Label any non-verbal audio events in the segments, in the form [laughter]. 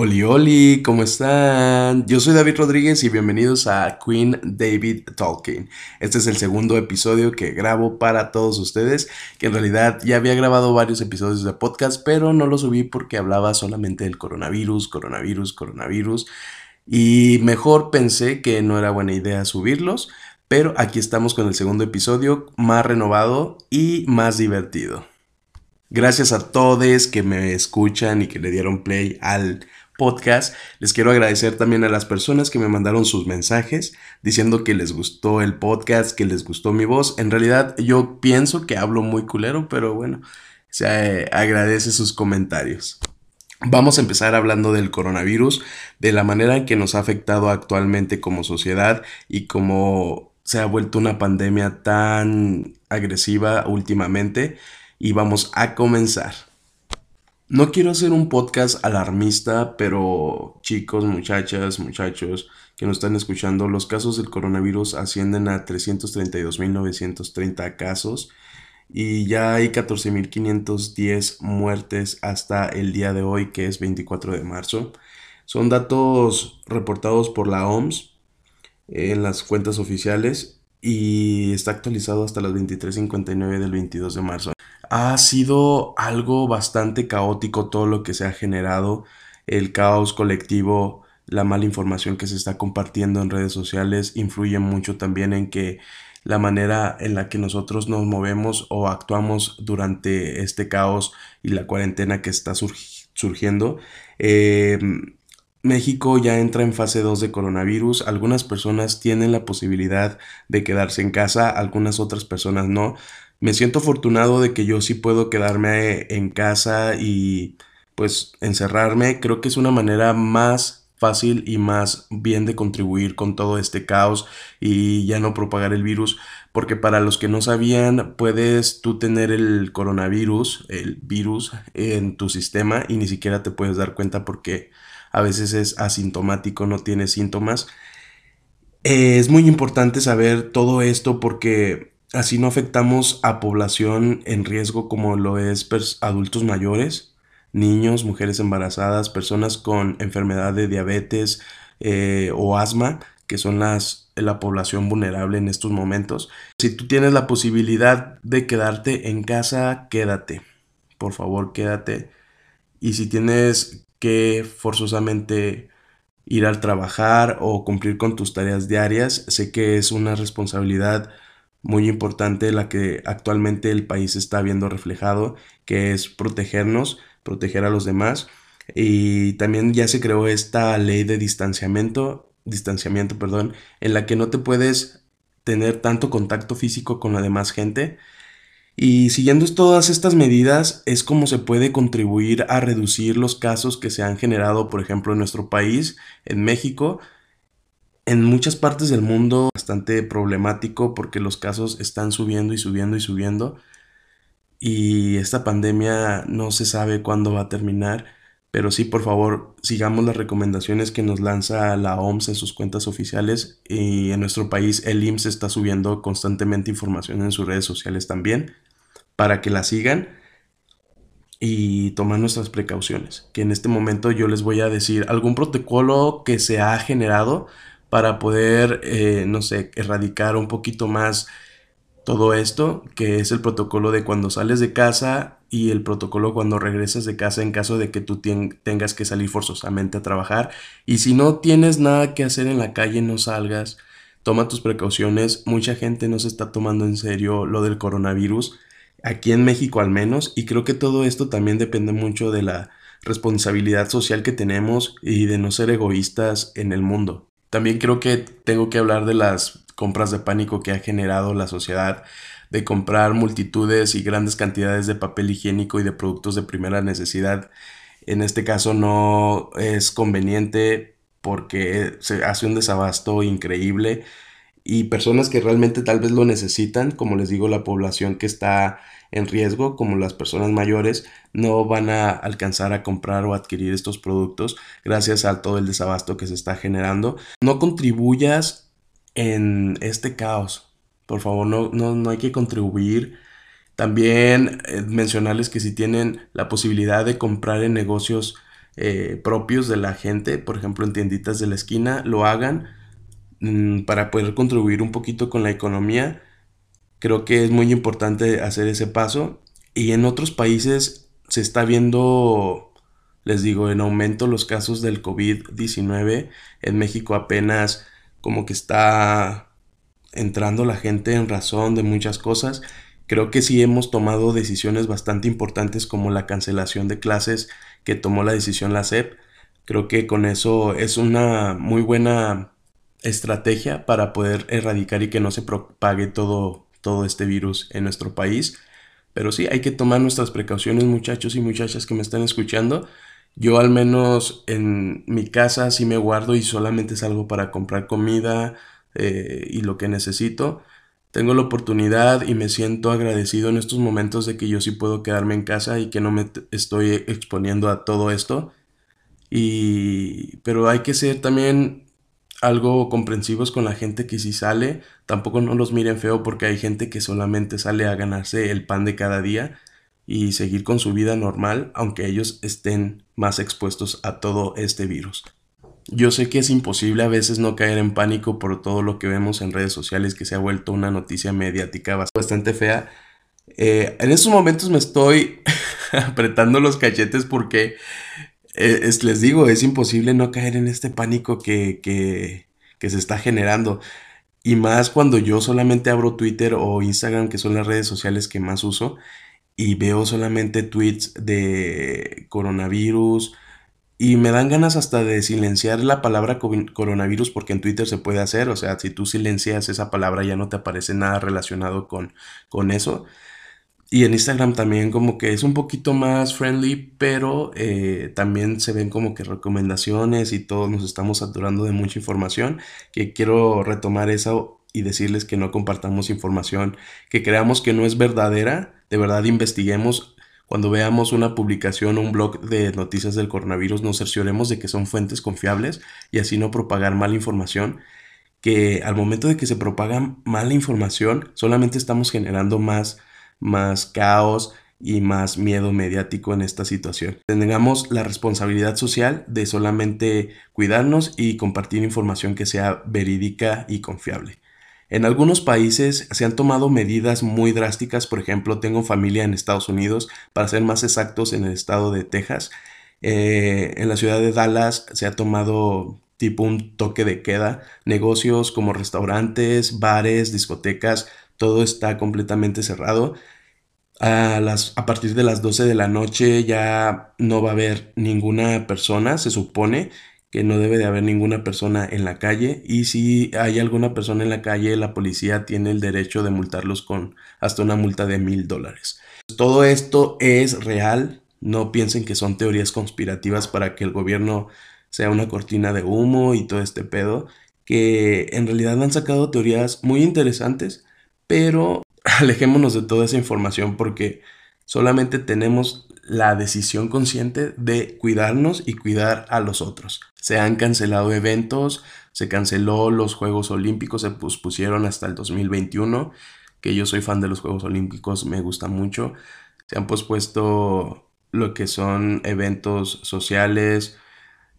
Oli, oli, ¿cómo están? Yo soy David Rodríguez y bienvenidos a Queen David Talking. Este es el segundo episodio que grabo para todos ustedes, que en realidad ya había grabado varios episodios de podcast, pero no lo subí porque hablaba solamente del coronavirus, coronavirus, coronavirus. Y mejor pensé que no era buena idea subirlos, pero aquí estamos con el segundo episodio más renovado y más divertido. Gracias a todos que me escuchan y que le dieron play al podcast. Les quiero agradecer también a las personas que me mandaron sus mensajes diciendo que les gustó el podcast, que les gustó mi voz. En realidad yo pienso que hablo muy culero, pero bueno, se agradece sus comentarios. Vamos a empezar hablando del coronavirus, de la manera en que nos ha afectado actualmente como sociedad y cómo se ha vuelto una pandemia tan agresiva últimamente. Y vamos a comenzar. No quiero hacer un podcast alarmista, pero chicos, muchachas, muchachos que nos están escuchando, los casos del coronavirus ascienden a 332.930 casos y ya hay 14.510 muertes hasta el día de hoy, que es 24 de marzo. Son datos reportados por la OMS en las cuentas oficiales y está actualizado hasta las 23.59 del 22 de marzo. Ha sido algo bastante caótico todo lo que se ha generado, el caos colectivo, la mala información que se está compartiendo en redes sociales influye mucho también en que la manera en la que nosotros nos movemos o actuamos durante este caos y la cuarentena que está surgiendo. Em, México ya entra en fase 2 de coronavirus. Algunas personas tienen la posibilidad de quedarse en casa, algunas otras personas no. Me siento afortunado de que yo sí puedo quedarme en casa y pues encerrarme. Creo que es una manera más fácil y más bien de contribuir con todo este caos y ya no propagar el virus. Porque para los que no sabían, puedes tú tener el coronavirus, el virus en tu sistema y ni siquiera te puedes dar cuenta porque a veces es asintomático, no tiene síntomas. es muy importante saber todo esto porque Así no afectamos a población en riesgo como lo es adultos mayores, niños, mujeres embarazadas, personas con enfermedad de diabetes eh, o asma, que son las, la población vulnerable en estos momentos. Si tú tienes la posibilidad de quedarte en casa, quédate. Por favor, quédate. Y si tienes que forzosamente ir al trabajar o cumplir con tus tareas diarias, sé que es una responsabilidad muy importante la que actualmente el país está viendo reflejado, que es protegernos, proteger a los demás. Y también ya se creó esta ley de distanciamiento, distanciamiento, perdón, en la que no te puedes tener tanto contacto físico con la demás gente. Y siguiendo todas estas medidas es como se puede contribuir a reducir los casos que se han generado, por ejemplo, en nuestro país, en México, en muchas partes del mundo bastante problemático porque los casos están subiendo y subiendo y subiendo. Y esta pandemia no se sabe cuándo va a terminar, pero sí, por favor, sigamos las recomendaciones que nos lanza la OMS en sus cuentas oficiales. Y en nuestro país el IMSS está subiendo constantemente información en sus redes sociales también para que la sigan y tomar nuestras precauciones. Que en este momento yo les voy a decir algún protocolo que se ha generado para poder, eh, no sé, erradicar un poquito más todo esto, que es el protocolo de cuando sales de casa y el protocolo cuando regresas de casa en caso de que tú tengas que salir forzosamente a trabajar. Y si no tienes nada que hacer en la calle, no salgas, toma tus precauciones. Mucha gente no se está tomando en serio lo del coronavirus, aquí en México al menos, y creo que todo esto también depende mucho de la responsabilidad social que tenemos y de no ser egoístas en el mundo. También creo que tengo que hablar de las compras de pánico que ha generado la sociedad, de comprar multitudes y grandes cantidades de papel higiénico y de productos de primera necesidad. En este caso no es conveniente porque se hace un desabasto increíble y personas que realmente tal vez lo necesitan, como les digo, la población que está en riesgo, como las personas mayores, no van a alcanzar a comprar o adquirir estos productos gracias a todo el desabasto que se está generando. No contribuyas en este caos. Por favor, no, no, hay que contribuir. También eh, mencionarles que si tienen la posibilidad de comprar en negocios eh, propios de la gente, por ejemplo en tienditas de la esquina, lo hagan para poder contribuir un poquito con la economía. Creo que es muy importante hacer ese paso. Y en otros países se está viendo, les digo, en aumento los casos del COVID-19. En México apenas como que está entrando la gente en razón de muchas cosas. Creo que sí hemos tomado decisiones bastante importantes como la cancelación de clases que tomó la decisión la SEP. Creo que con eso es una muy buena estrategia para poder erradicar y que no se propague todo, todo este virus en nuestro país. Pero sí, hay que tomar nuestras precauciones muchachos y muchachas que me están escuchando. Yo al menos en mi casa sí me guardo y solamente salgo para comprar comida eh, y lo que necesito. Tengo la oportunidad y me siento agradecido en estos momentos de que yo sí puedo quedarme en casa y que no me estoy exponiendo a todo esto. Y pero hay que ser también algo comprensivos con la gente que si sale, tampoco no los miren feo porque hay gente que solamente sale a ganarse el pan de cada día y seguir con su vida normal, aunque ellos estén más expuestos a todo este virus. Yo sé que es imposible a veces no caer en pánico por todo lo que vemos en redes sociales que se ha vuelto una noticia mediática bastante fea. Eh, en estos momentos me estoy [laughs] apretando los cachetes porque eh, les digo, es imposible no caer en este pánico que, que, que se está generando. Y más cuando yo solamente abro Twitter o Instagram, que son las redes sociales que más uso y veo solamente tweets de coronavirus y me dan ganas hasta de silenciar la palabra coronavirus porque en Twitter se puede hacer, o sea, si tú silencias esa palabra ya no te aparece nada relacionado con, con eso. Y en Instagram también como que es un poquito más friendly, pero eh, también se ven como que recomendaciones y todos nos estamos saturando de mucha información, que quiero retomar eso y decirles que no compartamos información que creamos que no es verdadera, de verdad investiguemos. Cuando veamos una publicación o un blog de noticias del coronavirus, nos cercioremos de que son fuentes confiables y así no propagar mala información. Que al momento de que se propaga mala información, solamente estamos generando más, más caos y más miedo mediático en esta situación. Tengamos la responsabilidad social de solamente cuidarnos y compartir información que sea verídica y confiable. En algunos países se han tomado medidas muy drásticas, por ejemplo, tengo familia en Estados Unidos, para ser más exactos, en el estado de Texas. Eh, en la ciudad de Dallas se ha tomado tipo un toque de queda. Negocios como restaurantes, bares, discotecas, todo está completamente cerrado. A, las, a partir de las 12 de la noche ya no va a haber ninguna persona, se supone, que no debe de haber ninguna persona en la calle y si hay alguna persona en la calle, la policía tiene el derecho de multarlos con hasta una multa de mil dólares. Todo esto es real, no piensen que son teorías conspirativas para que el gobierno sea una cortina de humo y todo este pedo, que en realidad han sacado teorías muy interesantes, pero [laughs] alejémonos de toda esa información porque solamente tenemos la decisión consciente de cuidarnos y cuidar a los otros. Se han cancelado eventos, se canceló los Juegos Olímpicos, se pospusieron hasta el 2021, que yo soy fan de los Juegos Olímpicos, me gusta mucho. Se han pospuesto lo que son eventos sociales,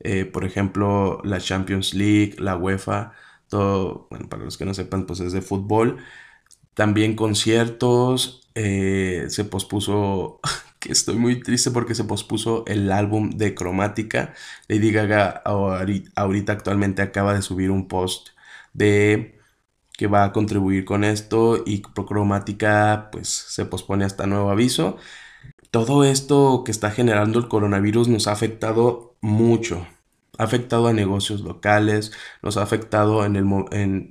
eh, por ejemplo, la Champions League, la UEFA, todo, bueno, para los que no sepan, pues es de fútbol. También conciertos, eh, se pospuso [laughs] que estoy muy triste porque se pospuso el álbum de Cromática. Lady Gaga ahorita actualmente acaba de subir un post de que va a contribuir con esto y Cromática pues se pospone hasta nuevo aviso. Todo esto que está generando el coronavirus nos ha afectado mucho. Ha afectado a negocios locales, nos ha afectado en el,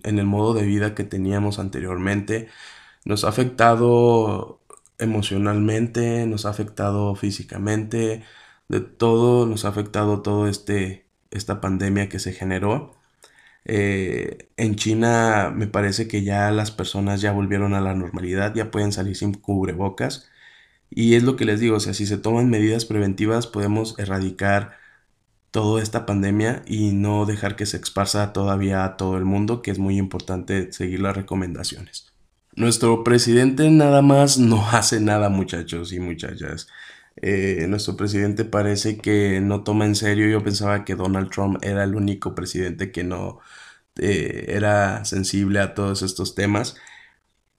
en el modo de vida que teníamos anteriormente, nos ha afectado emocionalmente, nos ha afectado físicamente, de todo, nos ha afectado todo este, esta pandemia que se generó. Eh, en China me parece que ya las personas ya volvieron a la normalidad, ya pueden salir sin cubrebocas. Y es lo que les digo, o sea, si se toman medidas preventivas podemos erradicar toda esta pandemia y no dejar que se esparza todavía a todo el mundo, que es muy importante seguir las recomendaciones. Nuestro presidente nada más no [laughs] hace nada, muchachos y muchachas. Eh, nuestro presidente parece que no toma en serio. Yo pensaba que Donald Trump era el único presidente que no eh, era sensible a todos estos temas.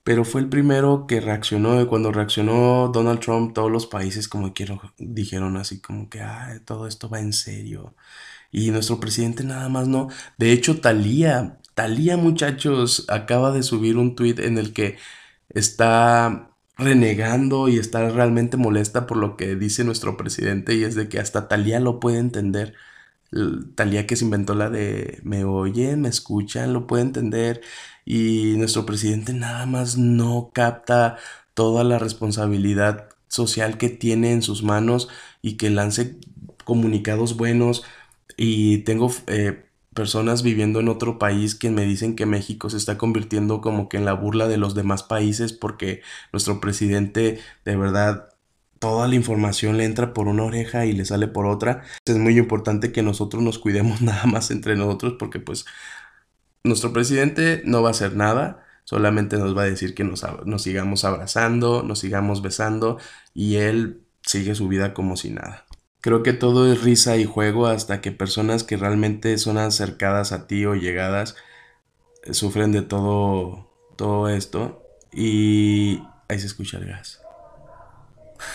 Pero fue el primero que reaccionó. Y cuando reaccionó Donald Trump, todos los países como que dijeron así como que todo esto va en serio. Y nuestro presidente nada más no. De hecho, Talía, Talía muchachos, acaba de subir un tweet en el que está renegando y está realmente molesta por lo que dice nuestro presidente y es de que hasta Talía lo puede entender. Talía que se inventó la de me oyen, me escuchan, lo puede entender y nuestro presidente nada más no capta toda la responsabilidad social que tiene en sus manos y que lance comunicados buenos y tengo eh, personas viviendo en otro país que me dicen que México se está convirtiendo como que en la burla de los demás países porque nuestro presidente de verdad toda la información le entra por una oreja y le sale por otra. Es muy importante que nosotros nos cuidemos [laughs] nada más entre nosotros porque pues nuestro presidente no va a hacer nada, solamente nos va a decir que nos, nos sigamos abrazando, nos sigamos besando y él sigue su vida como si nada. Creo que todo es risa y juego hasta que personas que realmente son acercadas a ti o llegadas eh, sufren de todo, todo esto y ahí se escucha el gas.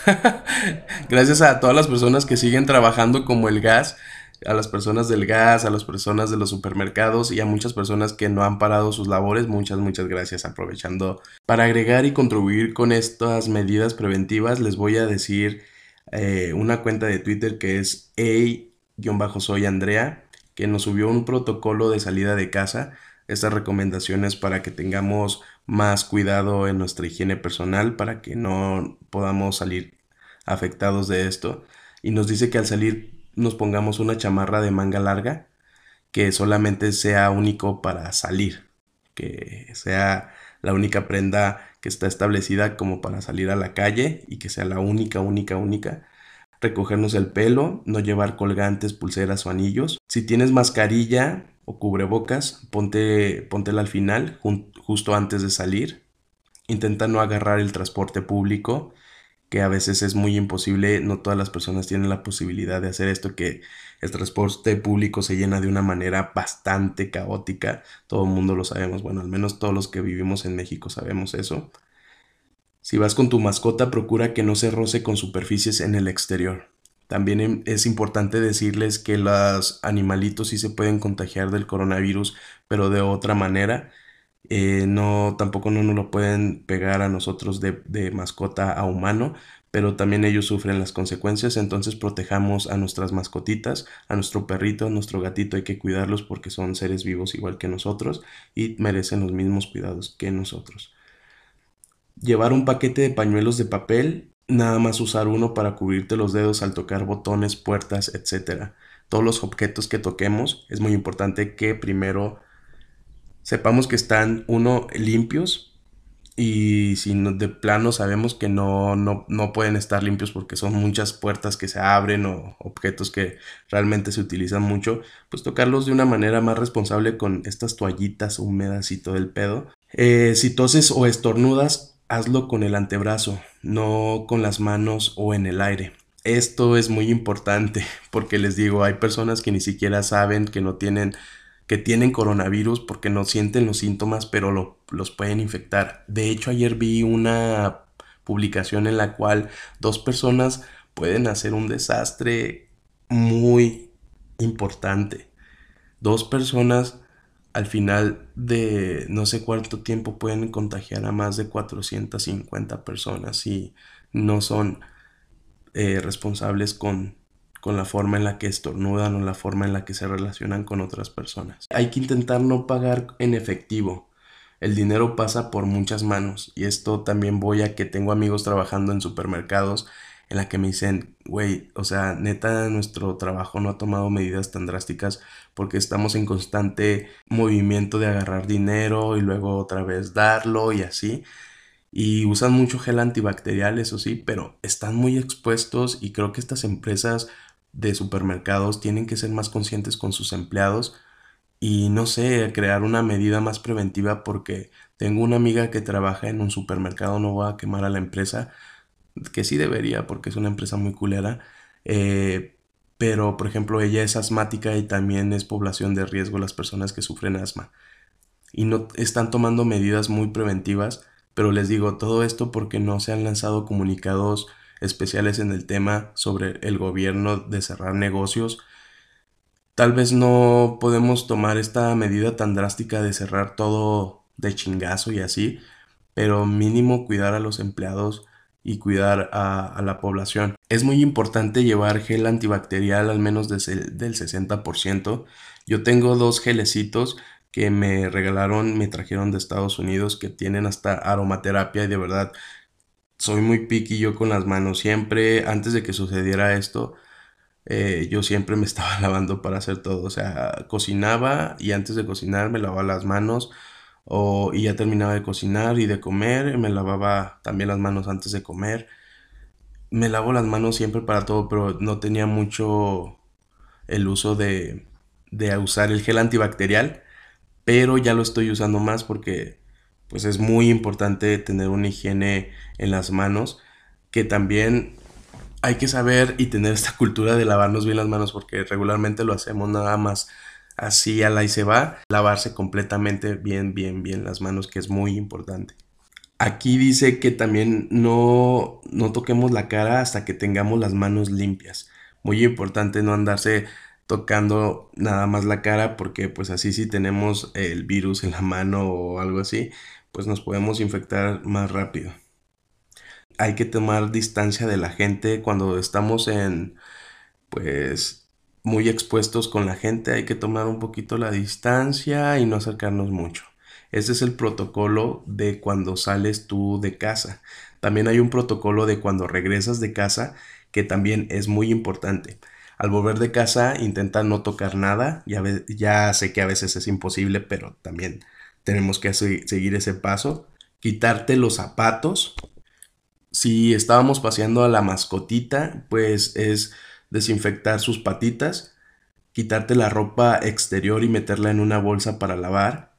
[laughs] Gracias a todas las personas que siguen trabajando como el gas, a las personas del gas, a las personas de los supermercados y a muchas personas que no han parado sus labores, muchas, muchas gracias. Aprovechando para agregar y contribuir con estas medidas preventivas, les voy a decir eh, una cuenta de Twitter que es a-soy Andrea, que nos subió un protocolo de salida de casa. Estas recomendaciones para que tengamos más cuidado en nuestra higiene personal, para que no podamos salir afectados de esto. Y nos dice que al salir nos pongamos una chamarra de manga larga, que solamente sea único para salir, que sea la única prenda que está establecida como para salir a la calle y que sea la única, única, única. Recogernos el pelo, no llevar colgantes, pulseras o anillos. Si tienes mascarilla o cubrebocas, ponte, al final, justo antes de salir. Intenta no agarrar el transporte público que a veces es muy imposible, no todas las personas tienen la posibilidad de hacer esto, que el transporte público se llena de una manera bastante caótica, todo el mundo lo sabemos, bueno, al menos todos los que vivimos en México sabemos eso. Si vas con tu mascota, procura que no se roce con superficies en el exterior. También em, es importante decirles que los animalitos sí se pueden contagiar del coronavirus, pero de otra manera eh, no, tampoco no nos lo pueden pegar a nosotros de, de mascota a humano, pero también ellos sufren las consecuencias, entonces protejamos a nuestras mascotitas, a nuestro perrito, a nuestro gatito, hay que cuidarlos porque son seres vivos igual que nosotros y merecen los mismos cuidados que nosotros. Llevar un paquete de pañuelos de papel, nada más usar uno para cubrirte los dedos al tocar botones, puertas, etc. Todos los objetos que toquemos, es muy importante que primero sepamos que están, uno, limpios, y si de plano sabemos que no, no, no, pueden estar limpios porque son muchas puertas que se abren o objetos que realmente se utilizan mucho, pues tocarlos de una manera más responsable con estas toallitas húmedas y todo el pedo. Eh, si toses o estornudas, hazlo con el antebrazo, no con las manos o en el aire. Esto es muy importante [laughs] porque les digo, hay personas que ni siquiera saben que no tienen que tienen coronavirus porque no sienten los síntomas, pero los pueden infectar. De hecho, ayer vi una publicación en la cual dos personas pueden hacer un desastre muy importante. Dos personas al final de no sé cuánto tiempo pueden contagiar a más de 450 personas y no son eh, responsables con con la forma en la que estornudan o la forma en la que se relacionan con otras personas. Hay que intentar no pagar en efectivo. El dinero pasa por muchas manos y esto también voy a que tengo amigos trabajando en supermercados en la que me dicen, güey, o sea, neta, nuestro trabajo no ha tomado medidas tan drásticas porque estamos en constante movimiento de agarrar dinero y luego otra vez darlo y así. Y usan mucho gel antibacterial, eso sí, pero están muy expuestos y creo que estas empresas de supermercados tienen que ser más conscientes con sus empleados y no sé, crear una medida más preventiva porque tengo una amiga que trabaja en un supermercado, no voy a quemar a la empresa, que sí debería porque es una empresa muy culera. Eh, pero, por ejemplo, ella es asmática y también es población de riesgo las personas que sufren asma. Y no están tomando medidas muy preventivas, pero les digo todo esto porque no se han lanzado comunicados especiales en el tema sobre el gobierno de cerrar negocios. Tal vez no podemos tomar esta medida tan drástica de cerrar todo de chingazo y así, pero mínimo cuidar a los empleados y cuidar a, la población. Es muy importante llevar gel antibacterial al menos del 60%. Yo tengo dos gelecitos que me regalaron, me trajeron de Estados Unidos que tienen hasta aromaterapia y de verdad soy muy piqui yo con las manos. Siempre, antes de que sucediera esto, eh, yo siempre me [laughs] estaba lavando para hacer todo. O sea, cocinaba y antes de cocinar me lavaba las manos. O, y ya terminaba de cocinar y de comer, me lavaba también las manos antes de comer. Me lavo las manos siempre para todo, pero no tenía mucho el uso de, de usar el gel antibacterial. Pero ya lo estoy usando más porque pues es muy importante tener una higiene en las manos, que también hay que saber y tener esta [laughs] cultura de lavarnos bien las manos porque regularmente lo hacemos nada más así a la y se va, lavarse completamente bien, bien, bien las manos, que es muy importante. Aquí dice que también no, no toquemos la cara hasta que tengamos las manos limpias. Muy importante no andarse tocando nada más la cara porque pues así si tenemos el virus en la mano o algo así, pues nos podemos infectar más rápido. Hay que tomar distancia de la gente cuando estamos en pues muy expuestos con la gente, hay que tomar un poquito la distancia y no acercarnos mucho. Ese es el protocolo de cuando sales tú de casa. También hay un protocolo de cuando regresas de casa que también es muy importante. Al volver de casa intenta no tocar nada. Ya, ya sé que a veces es imposible, pero también tenemos que seguir ese paso. Quitarte los zapatos. Si estábamos paseando a la mascotita, pues es desinfectar sus patitas, quitarte la ropa exterior y meterla en una bolsa para lavar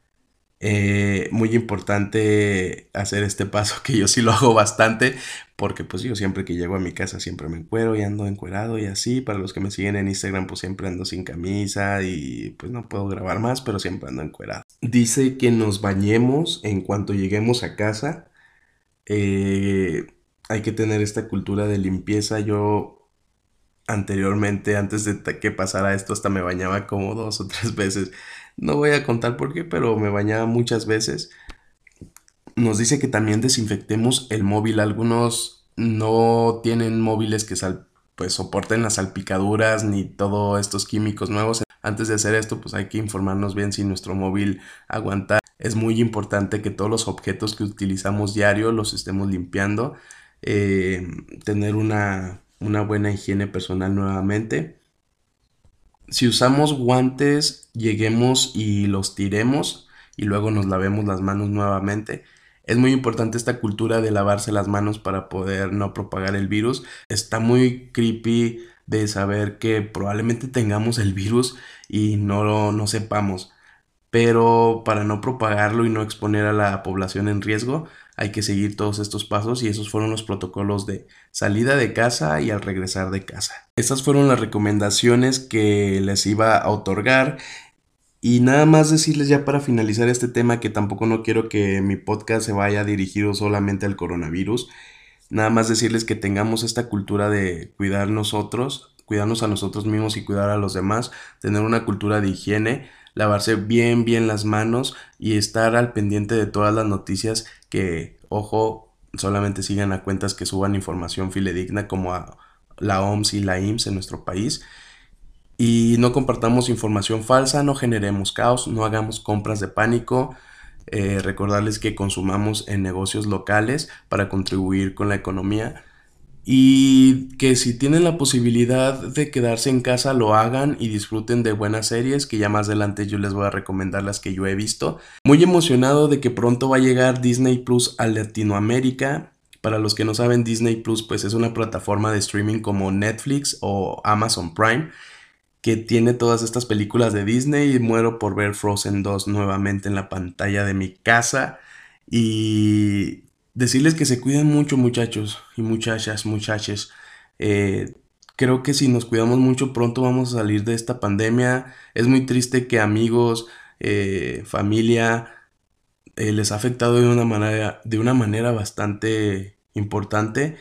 eh, muy importante hacer este paso [laughs] que yo sí lo hago bastante porque pues yo siempre que llego a mi casa siempre me encuero y ando encuerado y así para los que me siguen en Instagram pues siempre ando sin camisa y pues no puedo grabar más pero siempre ando encuerado dice que nos bañemos en cuanto lleguemos a casa eh, hay que tener esta cultura de limpieza yo anteriormente antes de que pasara esto hasta me bañaba como dos o tres veces no voy a contar por qué, pero me bañaba muchas veces. Nos dice que también desinfectemos el móvil. Algunos no tienen móviles que pues soporten las salpicaduras ni todos estos químicos nuevos. Antes de hacer esto, pues hay que informarnos bien si nuestro móvil aguanta. Es muy importante que todos los objetos que utilizamos diario los estemos limpiando. Eh, tener una, una buena higiene personal nuevamente si usamos guantes, lleguemos y los tiremos y luego nos lavemos las manos nuevamente. Es muy importante esta cultura de lavarse las manos para poder no propagar el virus. Está muy creepy de saber que probablemente tengamos el virus y no no sepamos. Pero para no propagarlo y no exponer a la población en riesgo, hay que seguir todos estos pasos y esos fueron los protocolos de salida de casa y al regresar de casa. Estas fueron las recomendaciones que les iba a otorgar y nada más decirles ya para finalizar este tema que tampoco no quiero que mi podcast se vaya dirigido solamente al coronavirus. Nada más decirles que tengamos esta cultura de cuidar nosotros, cuidarnos a nosotros mismos y cuidar a los demás, tener una cultura de higiene, lavarse bien, bien las manos y estar al pendiente de todas las noticias que, ojo, solamente sigan a cuentas que suban información filedigna como a la OMS y la IMSS en nuestro país. Y no compartamos información falsa, no generemos caos, no hagamos compras de pánico. Eh, recordarles que consumamos en negocios locales para contribuir con la economía y que si tienen la posibilidad de quedarse en casa lo hagan y disfruten de buenas series que ya más adelante yo les voy a recomendar las que yo he visto. Muy emocionado de que pronto va a llegar Disney Plus a Latinoamérica. Para los que no saben, Disney Plus pues es una plataforma de streaming como Netflix o Amazon Prime que tiene todas estas películas de Disney y muero por ver Frozen 2 nuevamente en la pantalla de mi casa y decirles que se cuiden mucho muchachos y muchachas, muchaches. Eh, creo que si nos cuidamos mucho pronto vamos a salir de esta pandemia. Es muy triste que amigos, eh, familia, eh, les ha afectado de una manera, de una manera bastante importante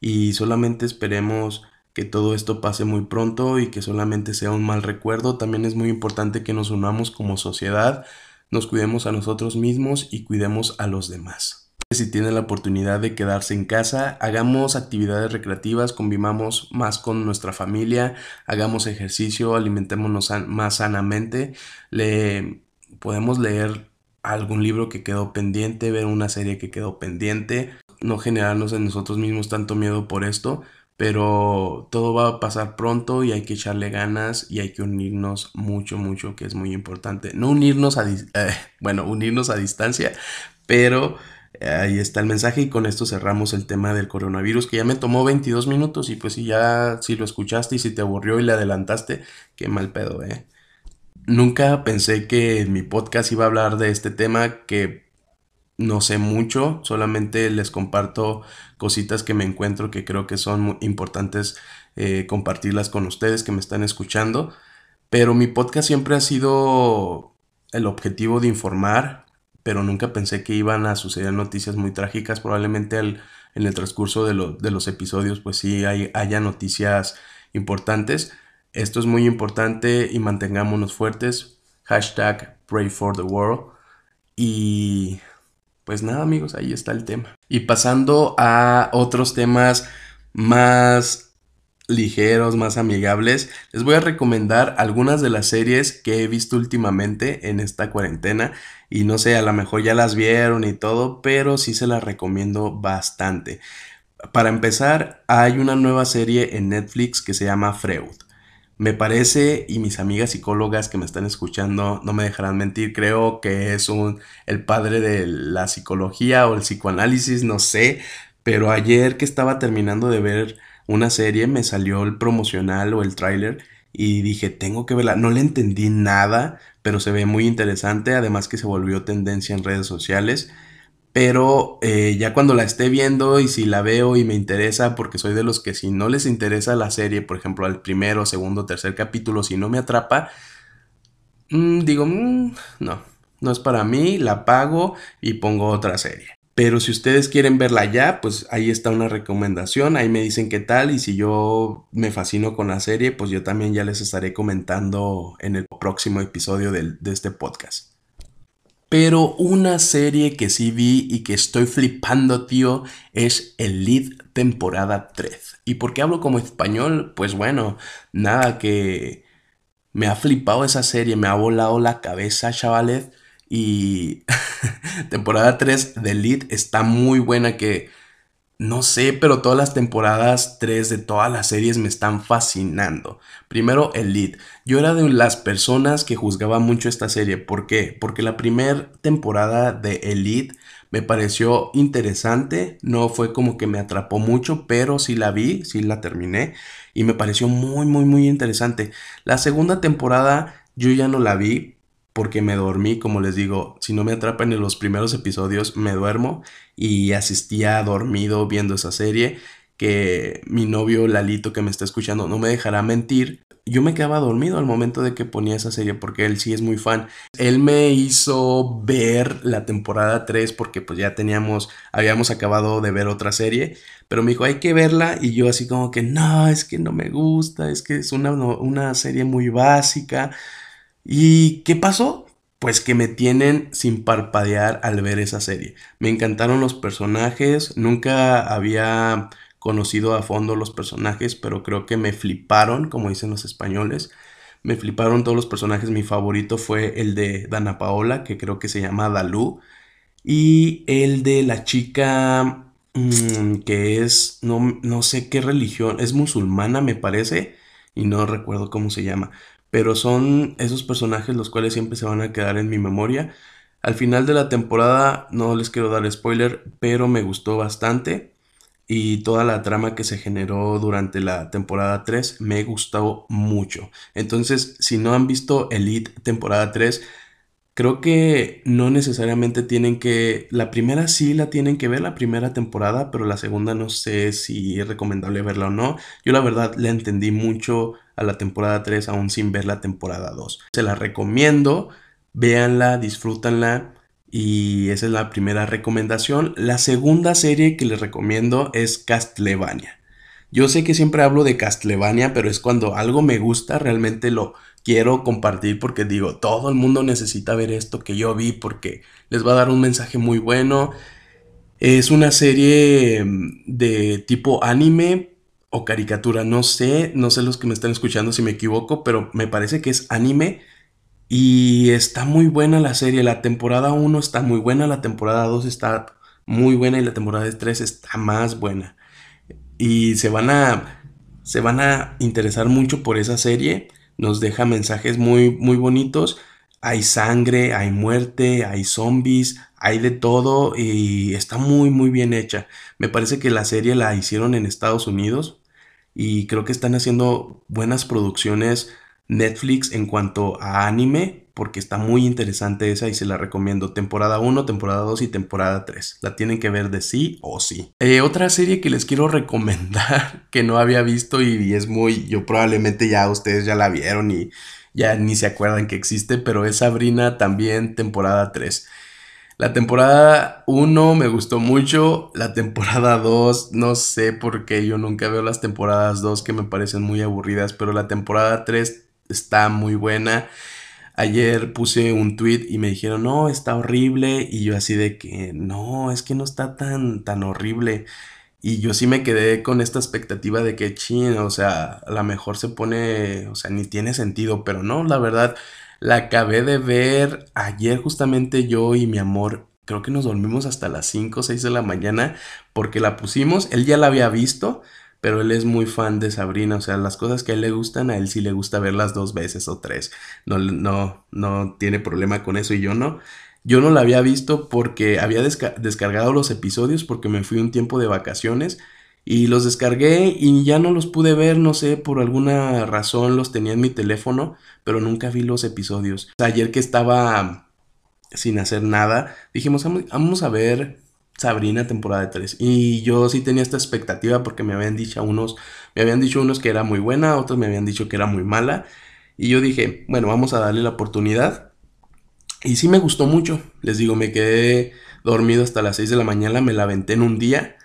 y solamente esperemos que todo esto pase muy pronto y que solamente sea un mal recuerdo. También es muy importante que nos unamos como sociedad, nos cuidemos a nosotros mismos y cuidemos a los demás. Si tienen la oportunidad de quedarse en casa, hagamos actividades recreativas, convivamos más con nuestra familia, hagamos ejercicio, alimentémonos más sanamente, le, podemos leer algún libro que quedó pendiente, ver una serie que quedó pendiente, no generarnos en nosotros mismos tanto miedo por esto, pero todo va a pasar pronto y hay que echarle ganas y hay que unirnos mucho, mucho, que es muy importante. No unirnos a, eh, [laughs] bueno, unirnos a distancia, pero Ahí está el mensaje y con esto cerramos el tema del coronavirus que ya me tomó 22 minutos y pues si ya, si lo escuchaste y si te aburrió y le adelantaste, qué mal pedo, ¿eh? Nunca pensé que mi podcast iba a hablar de este tema que no sé mucho, solamente les comparto cositas que me encuentro que creo que son importantes eh, compartirlas con ustedes que me están escuchando. Pero mi podcast siempre ha sido el objetivo de informar, pero nunca pensé que iban a suceder noticias muy trágicas. Probablemente en el transcurso de, los episodios, pues sí hay, haya noticias importantes. Esto es muy importante y mantengámonos fuertes. Hashtag Pray for the World. Y pues nada amigos, ahí está el tema. Y pasando a otros temas más ligeros, más amigables, les voy a recomendar algunas de las series que he visto últimamente en esta cuarentena. Y no sé, a lo mejor ya las vieron y todo, pero sí se las recomiendo bastante. Para empezar, hay una nueva serie en Netflix que se llama Freud. Me parece, y mis amigas psicólogas que me están escuchando no me dejarán mentir, creo que es un, el padre de la psicología o el psicoanálisis, no sé, pero ayer que estaba terminando de ver una serie, me salió el promocional o el tráiler y dije, tengo que verla. No le entendí nada, pero se ve muy interesante, además que se volvió tendencia en redes sociales. Pero eh, ya cuando la esté viendo y si la veo y me interesa, porque soy de los que si no les interesa la serie, por ejemplo, al primero, segundo, tercer capítulo, si no me atrapa, mm, digo, mm, no, no es para mí, la pago y pongo otra serie. Pero si ustedes quieren verla ya, pues ahí está una recomendación, ahí me dicen qué tal y si yo me fascino con la serie, pues yo también ya les estaré comentando en el próximo episodio de, de este podcast. Pero una serie que sí vi y que estoy flipando, tío, es el Lead temporada 3. ¿Y por qué hablo como español? Pues bueno, nada que me ha flipado esa serie, me ha volado la cabeza, chavales. Y [laughs] temporada 3 de Elite está muy buena que no sé, pero todas las temporadas 3 de todas las series me están fascinando. Primero, Elite. Yo era de las personas que juzgaba mucho esta serie. ¿Por qué? Porque la primera temporada de Elite me pareció interesante. No fue como que me atrapó mucho, pero sí la vi, sí la terminé. Y me pareció muy, muy, muy interesante. La segunda temporada yo ya no la vi porque me dormí, como les digo, si no me atrapan en los primeros episodios, me duermo y asistía dormido viendo esa serie, que mi novio Lalito que me está escuchando no me dejará mentir. Yo me quedaba dormido al momento de que ponía esa serie porque él sí es muy fan. Él me hizo ver la temporada 3 porque pues ya teníamos, habíamos acabado de ver otra serie, pero me dijo hay que verla y yo así como que no, es que no me gusta, es que es una, una serie muy básica ¿Y qué pasó? Pues que me tienen sin parpadear al ver esa serie. Me encantaron los personajes, nunca había conocido a fondo los personajes, pero creo que me fliparon, como dicen los españoles. Me fliparon todos los personajes. Mi favorito fue el de Dana Paola, que creo que se llama Dalú. Y el de la chica mm, que es, no, no sé qué religión, es musulmana me parece, y no recuerdo cómo se llama pero son esos personajes los cuales siempre se van a quedar en mi memoria. Al final de la temporada, no les quiero dar spoiler, pero me gustó bastante y toda la trama que se generó durante la temporada 3 me gustó mucho. Entonces, si no han visto Elite temporada 3, Creo que no necesariamente tienen que, la primera sí la tienen que ver, la primera temporada, pero la segunda no sé si es recomendable verla o no. Yo la verdad le entendí mucho a la temporada 3 aún sin ver la temporada 2. Se la recomiendo, véanla, disfrútanla y esa es la primera recomendación. La segunda serie que les recomiendo es Castlevania. Yo sé que siempre hablo de Castlevania, pero es cuando algo me gusta, realmente lo quiero compartir porque digo, todo el mundo necesita ver esto que yo vi porque les va a dar un mensaje muy bueno. Es una serie mm, de tipo anime o caricatura, no sé, no sé los que me están escuchando si me equivoco, pero me parece que es anime y está muy buena la serie. La temporada 1 está muy buena, la temporada 2 está muy buena y la temporada 3 está más buena. Y se van a se van a interesar mucho por esa serie nos deja mensajes muy, muy bonitos. Hay sangre, hay muerte, hay zombies, hay de todo y está muy, muy bien hecha. Me parece que la serie la hicieron en Estados Unidos y creo que están haciendo buenas producciones Netflix en cuanto a anime porque está muy interesante esa y se la recomiendo. Temporada 1, temporada 2 y temporada 3. La tienen que ver de sí o sí. Eh, otra serie que les quiero [laughs] recomendar que no había visto y, es muy, yo probablemente ya ustedes ya la vieron y ya ni se acuerdan que existe, pero es Sabrina también temporada 3. La temporada 1 me gustó mucho, la temporada 2 no sé por qué yo nunca veo las temporadas 2 que me parecen muy aburridas, pero la temporada 3 está muy buena. Ayer puse un tweet y me dijeron, no, está horrible. Y yo así de que, no, es que no está tan, tan horrible. Y yo sí me quedé con esta expectativa de que, chin, o sea, a lo mejor se pone, o sea, ni tiene sentido, pero no, la verdad, la acabé de ver ayer justamente yo y mi amor, creo que nos dormimos hasta las 5 o 6 de la mañana porque la pusimos, él ya la había visto, pero él es muy fan de Sabrina, o sea, las cosas que a él le gustan, a él sí le gusta verlas dos veces o tres, no, no, no tiene problema con eso y yo no. Yo no la había visto porque había descargado los episodios porque me fui un tiempo de vacaciones y los descargué y ya no los pude ver, no sé, por alguna razón los tenía en mi teléfono, pero nunca vi los episodios. Ayer que estaba sin hacer nada, dijimos, vamos a ver Sabrina temporada 3. Y yo sí tenía esta expectativa porque me habían dicho unos, me habían dicho unos que era muy buena, otros me habían dicho que era muy mala. Y yo dije, bueno, vamos a darle la oportunidad. Y sí me gustó mucho. Les digo, me quedé dormido hasta las 6 de la mañana, me la aventé en un día.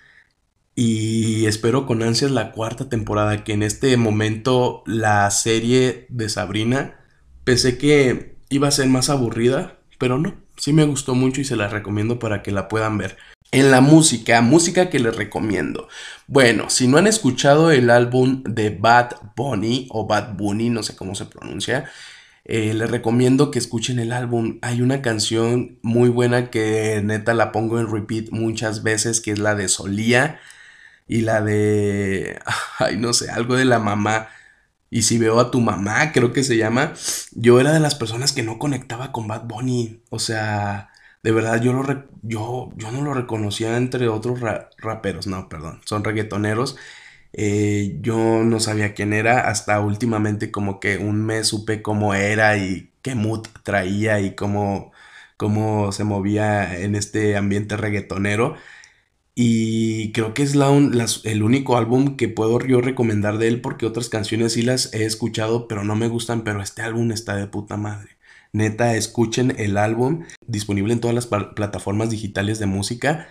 Y espero con ansias la cuarta temporada, que en este momento la serie de Sabrina pensé que iba a ser más aburrida, pero no, sí me gustó mucho y se la recomiendo para que la puedan ver. En la música, música que les recomiendo. Bueno, si no han escuchado el álbum de Bad Bunny o Bad Bunny, no sé cómo se pronuncia, eh, les recomiendo que escuchen el álbum. Hay una canción muy buena que neta la pongo en repeat muchas veces, que es la de Solía y la de, ay, no sé, algo de la mamá. Y si veo a tu mamá, creo que se llama, yo era de las personas que no conectaba con Bad Bunny. O sea, de verdad yo, lo yo, yo no lo reconocía entre otros raperos, no, perdón, son reggaetoneros. Eh, yo no sabía quién era, hasta últimamente como que un mes supe cómo era y qué mood traía y cómo, cómo se movía en este ambiente reggaetonero. Y creo que es la, el único álbum que puedo yo recomendar de él porque otras canciones sí las he escuchado pero no me gustan, pero este álbum está de puta madre. Neta, escuchen el álbum disponible en todas las plataformas digitales de música.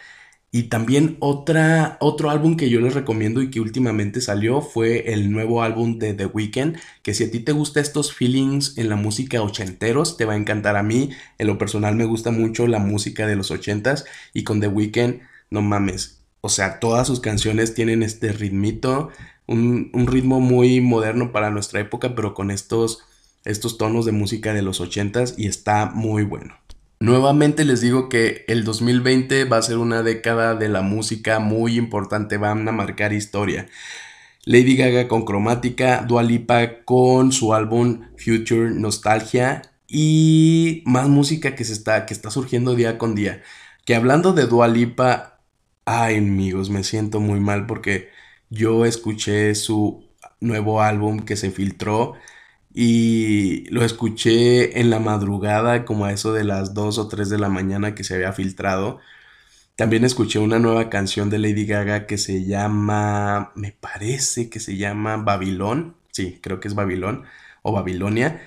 Y también otra, otro álbum que yo les recomiendo y que últimamente salió fue el nuevo álbum de The Weeknd, que si a ti te gusta estos feelings en la música ochenteros, te va a encantar a mí. En lo personal me gusta mucho la música de los ochentas y con The Weeknd, no mames. O sea, todas sus canciones tienen este ritmito, un, ritmo muy moderno para nuestra época, pero con estos estos tonos de música de los 80s y está muy bueno. Nuevamente les digo que el 2020 va a ser una década de la música muy importante, van a marcar historia. Lady Gaga con Cromática, Dua Lipa con su álbum Future Nostalgia y más música que se está que está surgiendo día con día. Que hablando de Dua Lipa, ay amigos, me siento muy mal porque yo escuché su nuevo álbum que se filtró y lo escuché en la madrugada, como a eso de las 2 o 3 de la mañana que se había filtrado. También escuché una nueva canción de Lady Gaga que se llama, me parece que se llama Babilón. Sí, creo que es Babilón o Babilonia.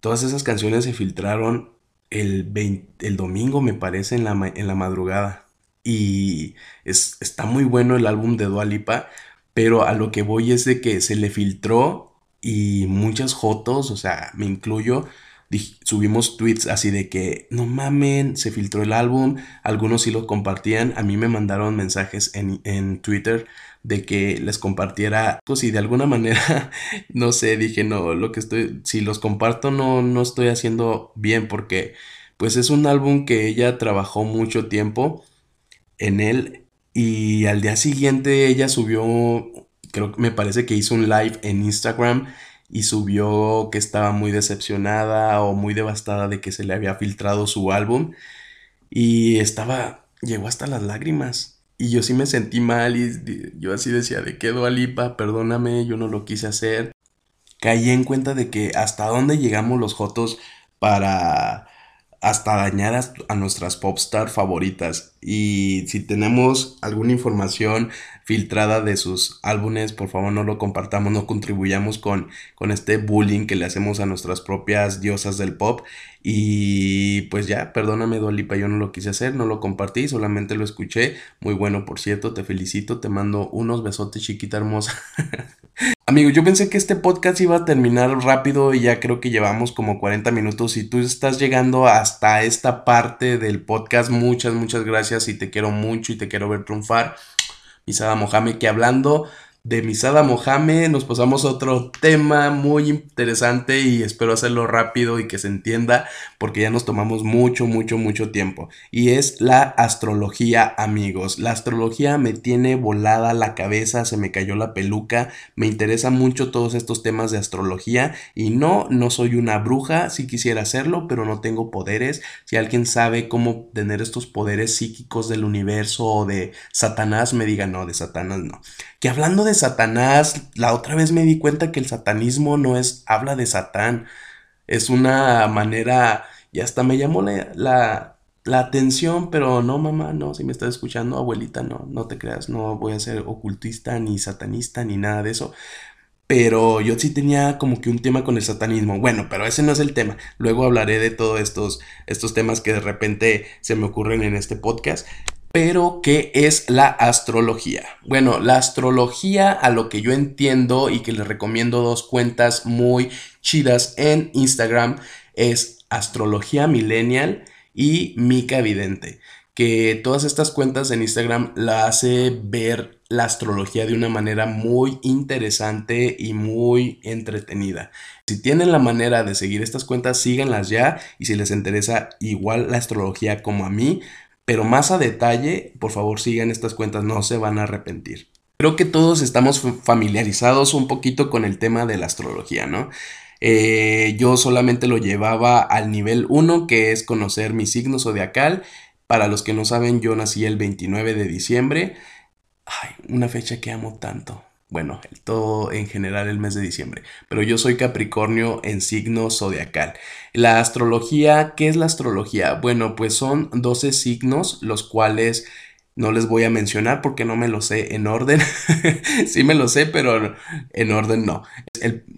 Todas esas canciones se filtraron el, el domingo, me parece, en la, en la madrugada. Y es, está muy bueno el álbum de Dua Lipa, pero a lo que voy es de que se le filtró y muchas fotos, o sea, me incluyo, subimos tweets así de que no mamen, se filtró el álbum, algunos sí lo compartían, a mí me mandaron mensajes en, en Twitter de que les compartiera, pues y de alguna [laughs] manera, no sé, dije, no, lo que estoy, si los comparto no, no estoy haciendo bien porque pues es un álbum que ella trabajó mucho tiempo en él y al día siguiente ella subió, creo que me parece que hizo un live en Instagram y subió que estaba muy decepcionada o muy devastada de que se le había filtrado su álbum y estaba, llegó hasta las lágrimas. Y yo sí me sentí mal y yo así decía, de quedo Alipa, perdóname, yo no lo quise hacer. Caí en cuenta de que hasta dónde llegamos los Jotos para hasta dañar a, nuestras popstar favoritas. Y si tenemos alguna información filtrada de sus álbumes, por favor no lo compartamos, no contribuyamos con, con este bullying que le hacemos a nuestras propias diosas del pop. Y pues ya, perdóname Dualipa, yo no lo quise hacer, no lo compartí, solamente lo escuché. Muy bueno, por cierto, te felicito, te mando unos besotes chiquita hermosa. [laughs] Amigo, yo pensé que este podcast iba a terminar rápido y ya creo que llevamos como 40 minutos y tú estás llegando hasta esta parte del podcast. Muchas, muchas gracias y te quiero mucho y te quiero ver triunfar. Misada Mohamed, que hablando de Misada Mohamed nos pasamos a otro tema muy interesante y espero hacerlo rápido y que se entienda porque ya nos tomamos mucho, mucho, mucho tiempo. Y es la astrología, amigos. La astrología me tiene volada la cabeza, se me cayó la peluca, me interesa mucho todos estos temas de astrología y no, no soy una bruja, si quisiera hacerlo, pero no tengo poderes. Si alguien sabe cómo tener estos poderes psíquicos del universo o de Satanás, me diga no, de Satanás no. Que hablando de Satanás, la otra vez me di cuenta que el satanismo no es, habla de Satán, es una manera, y hasta me llamó la, la, atención, pero no, mamá, no, si me estás escuchando, abuelita, no, no te creas, no voy a ser ocultista, ni satanista, ni nada de eso. Pero yo sí tenía como que un tema con el satanismo. Bueno, pero ese no es el tema. Luego hablaré de todos estos, estos temas que de repente se me ocurren en este podcast. Pero, ¿qué es la astrología? Bueno, la astrología, a lo que yo entiendo y que les recomiendo dos cuentas muy chidas en Instagram, es Astrología Millennial y Mica Evidente. Que todas estas cuentas en Instagram la hace ver la astrología de una manera muy interesante y muy entretenida. Si tienen la manera de seguir estas cuentas, síganlas ya y si les interesa igual la astrología como a mí, pero más a detalle, por favor sigan estas cuentas, no se van a arrepentir. Creo que todos estamos familiarizados un poquito con el tema de la astrología, ¿no? Eh, yo solamente lo llevaba al nivel 1, que es conocer mi signo zodiacal. Para los que no saben, yo nací el 29 de diciembre. Ay, una fecha que amo tanto bueno, todo en general el mes de diciembre, pero yo soy Capricornio en signo zodiacal. La astrología, ¿qué es la astrología? Bueno, pues son 12 signos, los cuales no les voy a mencionar porque no me lo sé en orden. [laughs] sí me lo sé, pero en orden no.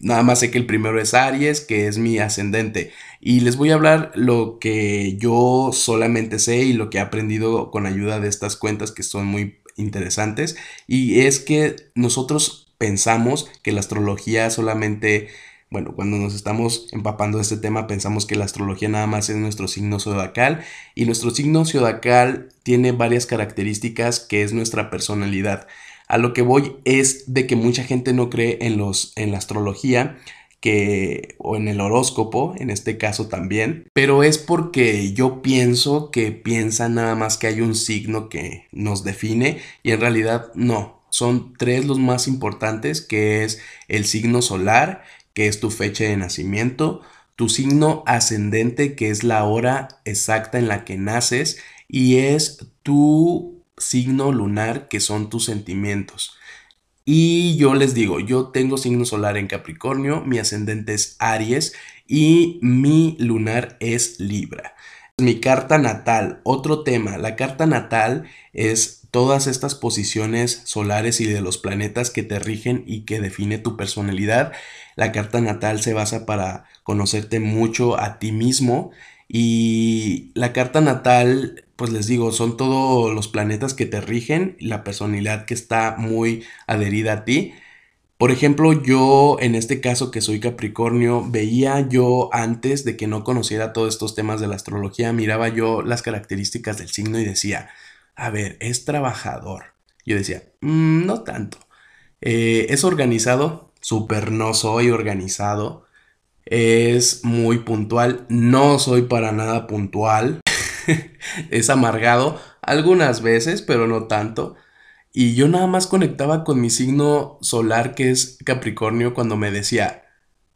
nada más sé que el primero es Aries, que es mi ascendente. Y les voy a hablar lo que yo solamente sé y lo que he aprendido con ayuda de estas cuentas que son muy interesantes y es que nosotros pensamos que la astrología solamente, bueno, cuando nos estamos empapando de este tema pensamos que la astrología nada más es nuestro signo zodiacal y nuestro signo zodiacal tiene varias características que es nuestra personalidad. A lo que voy es de que mucha gente no cree en los en la astrología o en el horóscopo, en este caso también, pero es porque yo pienso que piensa nada más que hay un signo que nos define y en realidad no, son tres los más importantes que es el signo solar, que es tu fecha de nacimiento, tu signo ascendente, que es la hora exacta en la que naces, y es tu signo lunar, que son tus sentimientos. Y yo les digo, yo tengo signo solar en Capricornio, mi ascendente es Aries y mi lunar es Libra. Mi carta natal, otro tema, la carta natal es todas estas posiciones solares y de los planetas que te rigen y que define tu personalidad. La carta natal se basa para conocerte mucho a ti mismo y la carta natal, pues les digo, son todos los planetas que te rigen, la personalidad que está muy adherida a ti. Por ejemplo, yo en este caso que soy Capricornio, veía yo antes de que no conociera todos estos temas de la astrología, miraba yo las características del signo y decía, a ver, es trabajador. Yo decía, mm, no tanto. Eh, es organizado, súper no soy organizado. Es muy puntual, no soy para nada puntual. [laughs] es amargado algunas veces, pero no tanto. Y yo nada más conectaba con mi signo solar que es Capricornio cuando me decía,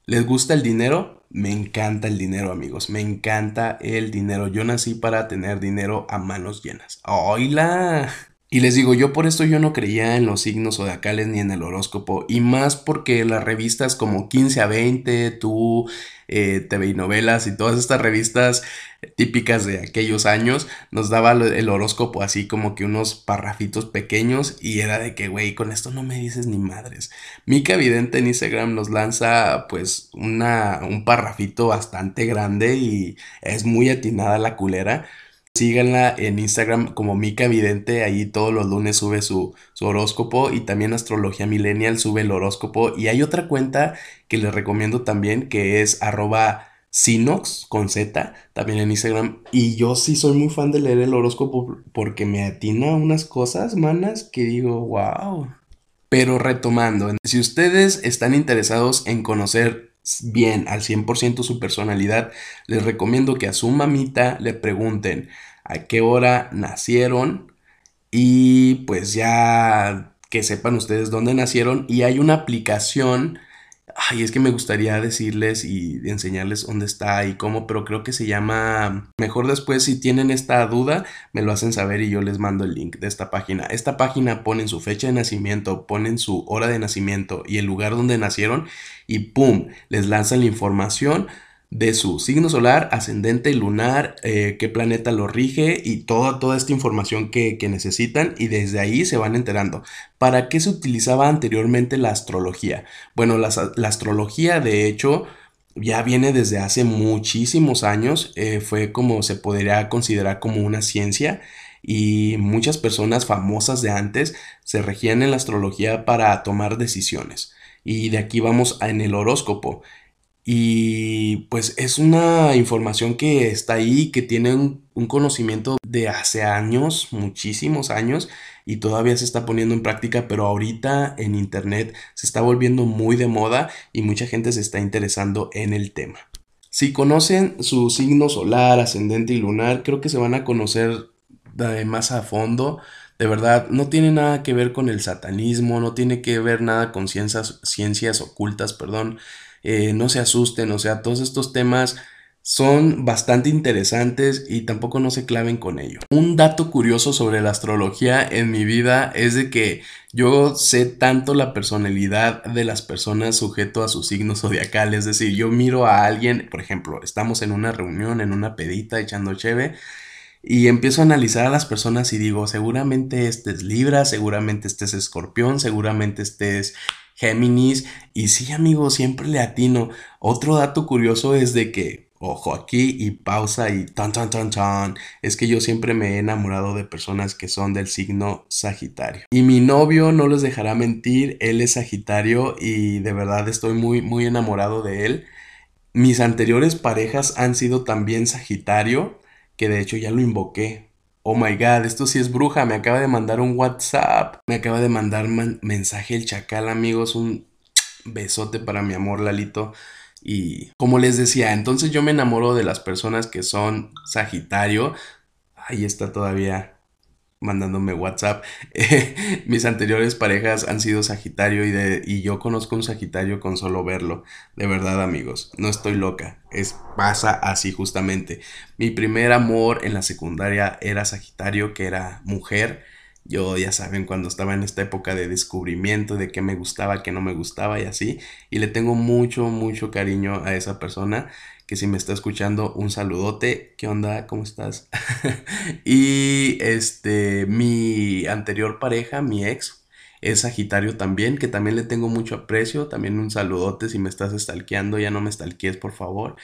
¿les gusta el dinero? Me encanta el dinero, amigos. Me encanta el dinero. Yo nací para tener dinero a manos llenas. ¡Hola! Y les digo, yo por esto yo no creía en los signos zodiacales ni en el horóscopo. Y más porque las revistas como 15 a 20, tú, eh, TV y novelas y todas estas revistas típicas de aquellos años nos daba el horóscopo así como que unos parrafitos pequeños y era de que, güey, con esto no me dices ni madres. Mika Vidente en Instagram nos lanza pues una, un parrafito bastante grande y es muy atinada la culera. Síganla en Instagram como Mica Vidente, ahí todos los lunes sube su, horóscopo y también Astrología Millennial sube el horóscopo. Y hay otra cuenta que les recomiendo también que es arroba Sinox con Z, también en Instagram. Y yo sí soy muy fan de leer el horóscopo porque me atina unas cosas, manas, que digo, wow. Pero retomando, si ustedes están interesados en conocer bien al 100% su personalidad, les recomiendo que a su mamita le pregunten a qué hora nacieron y pues ya que sepan ustedes dónde nacieron y hay una aplicación Ay, es que me gustaría decirles y enseñarles dónde está y cómo, pero creo que se llama. Mejor después, si tienen esta duda, me lo hacen saber y yo les mando el link de esta página. Esta página ponen su fecha de nacimiento, ponen su hora de nacimiento y el lugar donde nacieron y ¡pum! Les lanzan la información de su signo solar, ascendente, lunar, eh, qué planeta lo rige y toda, toda esta información que, necesitan y desde ahí se van enterando. ¿Para qué se utilizaba anteriormente la astrología? Bueno, la, astrología de hecho ya viene desde hace muchísimos años, eh, fue como se podría considerar como una ciencia y muchas personas famosas de antes se regían en la astrología para tomar decisiones. Y de aquí vamos en el horóscopo. Y pues es una información que está ahí, que tiene un, conocimiento de hace años, muchísimos años, y todavía se está poniendo en práctica, pero ahorita en Internet se está volviendo muy de moda y mucha gente se está interesando en el tema. Si conocen su signo solar, ascendente y lunar, creo que se van a conocer más a fondo. De verdad, no tiene nada que ver con el satanismo, no tiene que ver nada con ciencias, ciencias ocultas, perdón. Eh, no se asusten, o sea, todos estos temas son bastante interesantes y tampoco no se claven con ello. Un dato curioso sobre la astrología en mi vida es de que yo sé tanto la personalidad de las personas sujeto a su signo zodiacal, es decir, yo miro a alguien, por ejemplo, estamos en una reunión, en una pedita echando cheve y empiezo a analizar a las personas y digo, seguramente este es Libra, seguramente este es Escorpión, seguramente este es Géminis. Y sí, amigo, siempre le atino. Otro dato curioso es de que, ojo aquí y pausa y tan, tan, tan, tan, es que yo siempre me he enamorado de personas que son del signo Sagitario. Y mi novio no les dejará mentir, él es Sagitario y de verdad estoy muy, muy enamorado de él. Mis anteriores parejas han sido también Sagitario, que de hecho ya lo invoqué Oh my god, esto sí es bruja. Me acaba de mandar un WhatsApp. Me acaba de mandar mensaje el chacal, amigos. Un besote para mi amor, Lalito. Y como les decía, entonces yo me enamoro de las personas que son Sagitario. Ahí está todavía mandándome WhatsApp. [laughs] mis anteriores parejas han sido Sagitario y, de, y yo conozco un Sagitario con solo verlo. De verdad, amigos, no estoy loca. Es, pasa así justamente. Mi primer amor en la secundaria era Sagitario, que era mujer. Yo ya saben, cuando estaba en esta época de descubrimiento de qué me gustaba, qué no me gustaba y así. Y le tengo mucho, mucho cariño a esa persona que si me está escuchando, un saludote. ¿Qué onda? ¿Cómo estás? [laughs] y este, mi anterior pareja, mi ex, es Sagitario también, que también le tengo mucho aprecio. También un saludote si me estás stalkeando, ya no me stalkees, por favor.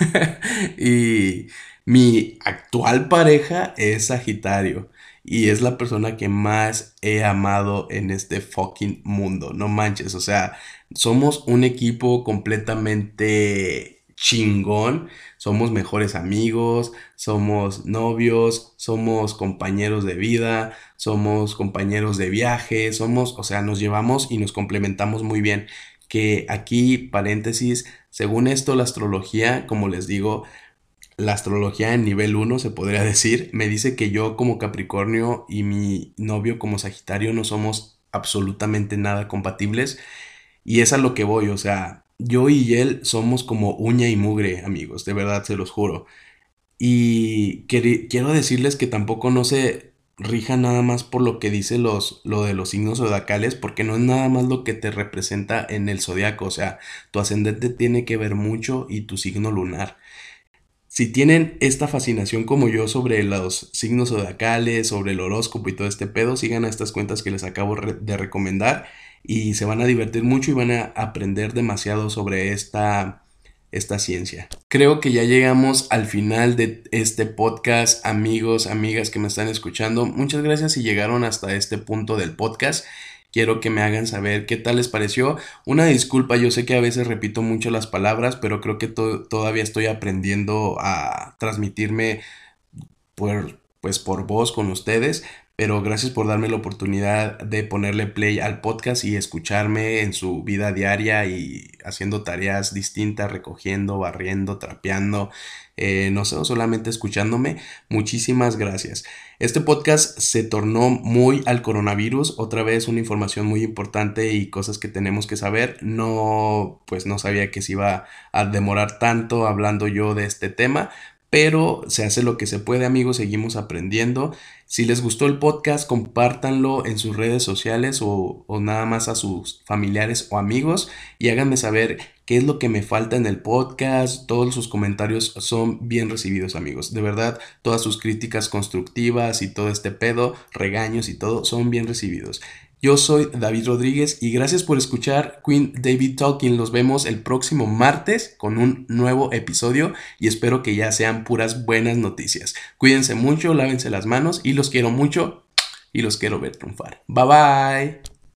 [laughs] y mi actual pareja es Sagitario y es la persona que más he amado en este fucking mundo. No manches, o sea, somos un equipo completamente chingón. Somos mejores amigos, somos novios, somos compañeros de vida, somos compañeros de viaje, somos, o sea, nos llevamos y nos complementamos muy bien. Que aquí, paréntesis, según esto, la astrología, como les digo, la astrología en nivel 1, se podría decir, me dice que yo como Capricornio y mi novio como Sagitario no somos absolutamente nada compatibles. Y es a lo que voy, o sea, yo y él somos como uña y mugre, amigos, de verdad se los juro. Y quiero decirles que tampoco no se rija nada más por lo que dice los, lo de los signos zodiacales, porque no es nada más lo que te representa en el zodiaco, o sea, tu ascendente tiene que ver mucho y tu signo lunar. Si tienen esta fascinación como yo sobre los signos zodiacales, sobre el horóscopo y todo este pedo, sigan a estas cuentas que les acabo de recomendar y se van a divertir mucho y van a aprender demasiado sobre esta, esta ciencia. Creo que ya llegamos al final de este podcast, amigos, amigas que me están escuchando. Muchas gracias si llegaron hasta este punto del podcast. Quiero que me hagan saber qué tal les pareció. Una disculpa, yo sé que a veces repito mucho las palabras, pero creo que todavía estoy aprendiendo a transmitirme por, pues por voz con ustedes. Pero gracias por darme la oportunidad de ponerle play al podcast y escucharme en su vida diaria y haciendo tareas distintas, recogiendo, barriendo, trapeando, eh, no sé, solamente escuchándome. Muchísimas gracias. Este podcast se tornó muy al coronavirus, otra vez una información muy importante y cosas que tenemos que saber. No, pues no sabía que se iba a demorar tanto hablando yo de este tema, pero se hace lo que se puede amigos, seguimos aprendiendo. Si les gustó el podcast, compártanlo en sus redes sociales o, o, nada más a sus familiares o amigos y háganme saber qué es lo que me falta en el podcast. Todos sus comentarios son bien recibidos amigos. De verdad, todas sus críticas constructivas y todo este pedo, regaños y todo son bien recibidos. Yo soy David Rodríguez y gracias por escuchar Queen David Talking. Los vemos el próximo martes con un nuevo episodio y espero que ya sean puras buenas noticias. Cuídense mucho, lávense las manos y los quiero mucho y los quiero ver triunfar. Bye bye.